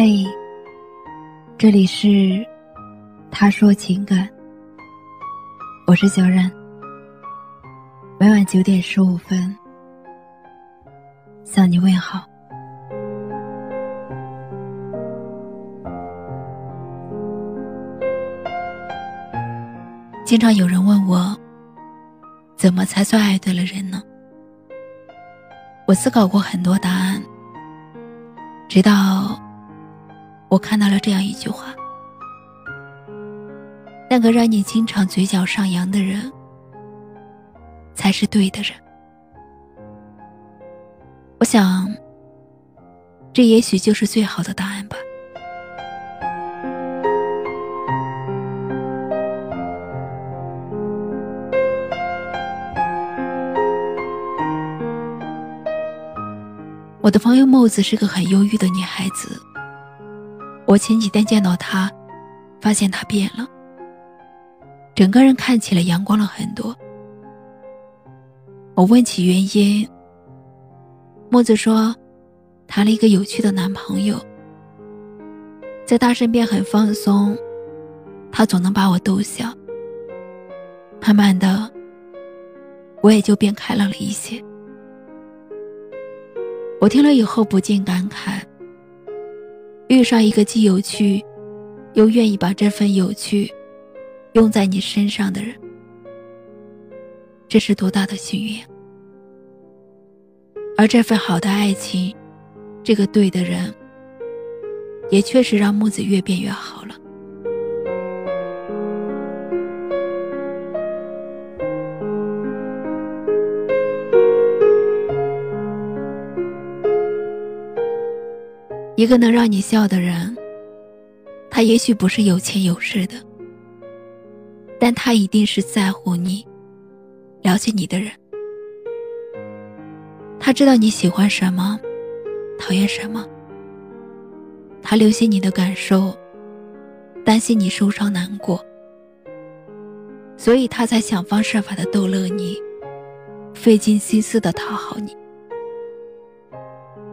嘿，这里是他说情感，我是小冉。每晚九点十五分向你问好。经常有人问我，怎么才算爱对了人呢？我思考过很多答案，直到。我看到了这样一句话：那个让你经常嘴角上扬的人，才是对的人。我想，这也许就是最好的答案吧。我的朋友木子是个很忧郁的女孩子。我前几天见到他，发现他变了，整个人看起来阳光了很多。我问起原因，木子说，谈了一个有趣的男朋友，在他身边很放松，他总能把我逗笑。慢慢的，我也就变开朗了一些。我听了以后不禁感慨。遇上一个既有趣，又愿意把这份有趣用在你身上的人，这是多大的幸运！而这份好的爱情，这个对的人，也确实让木子越变越好了。一个能让你笑的人，他也许不是有钱有势的，但他一定是在乎你、了解你的人。他知道你喜欢什么，讨厌什么。他留心你的感受，担心你受伤难过，所以他才想方设法的逗乐你，费尽心思的讨好你。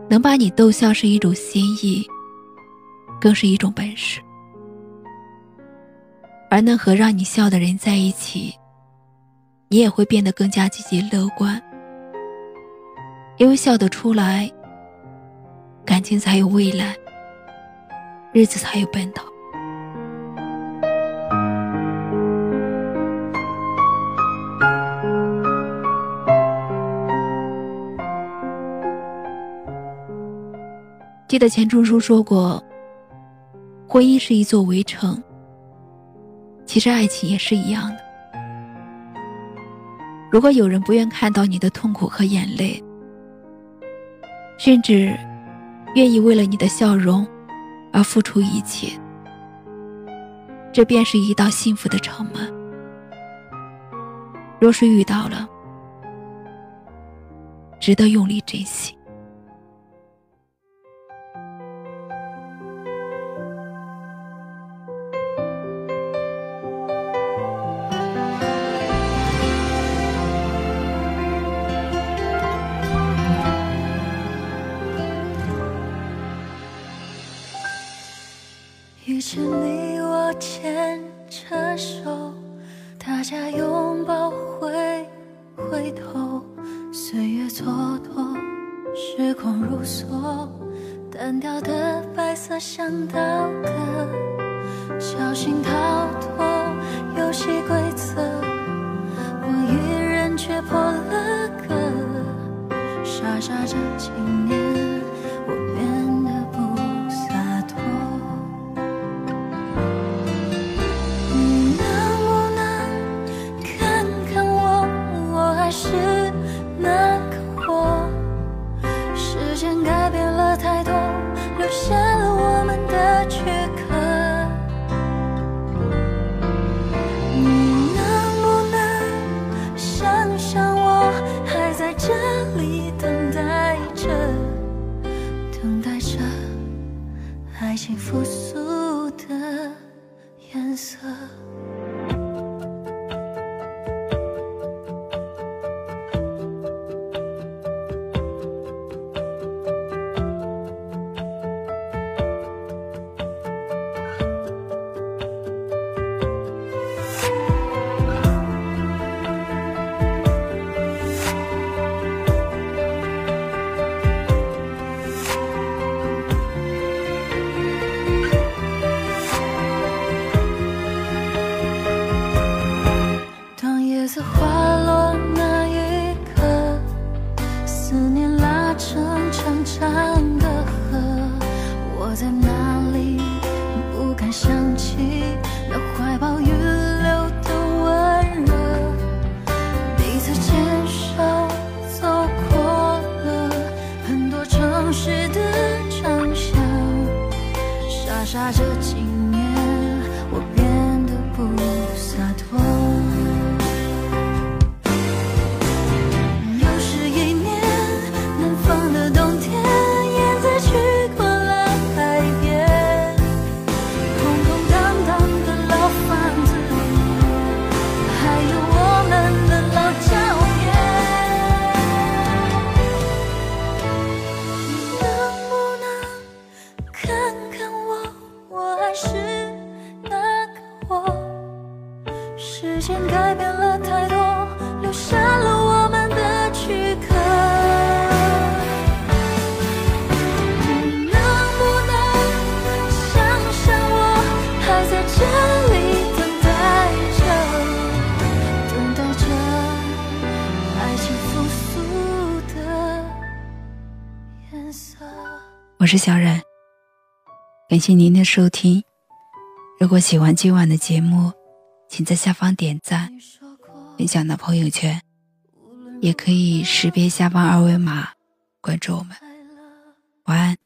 能把你逗笑是一种心意，更是一种本事。而能和让你笑的人在一起，你也会变得更加积极乐观，因为笑得出来，感情才有未来，日子才有奔头。记得钱钟书说过：“婚姻是一座围城。”其实爱情也是一样的。如果有人不愿看到你的痛苦和眼泪，甚至愿意为了你的笑容而付出一切，这便是一道幸福的城门。若是遇到了，值得用力珍惜。牵你，我牵着手，大家拥抱，回回头，岁月蹉跎，时光如梭，单调的白色像刀割，小心逃脱游戏规则，色。我在哪时间改变了太多，留下了我们的躯壳。你能不能想想我，还在这里等待着，等待着爱情复苏的颜色。我是小冉，感谢您的收听。如果喜欢今晚的节目，请在下方点赞分享到朋友圈也可以识别下方二维码关注我们。晚安。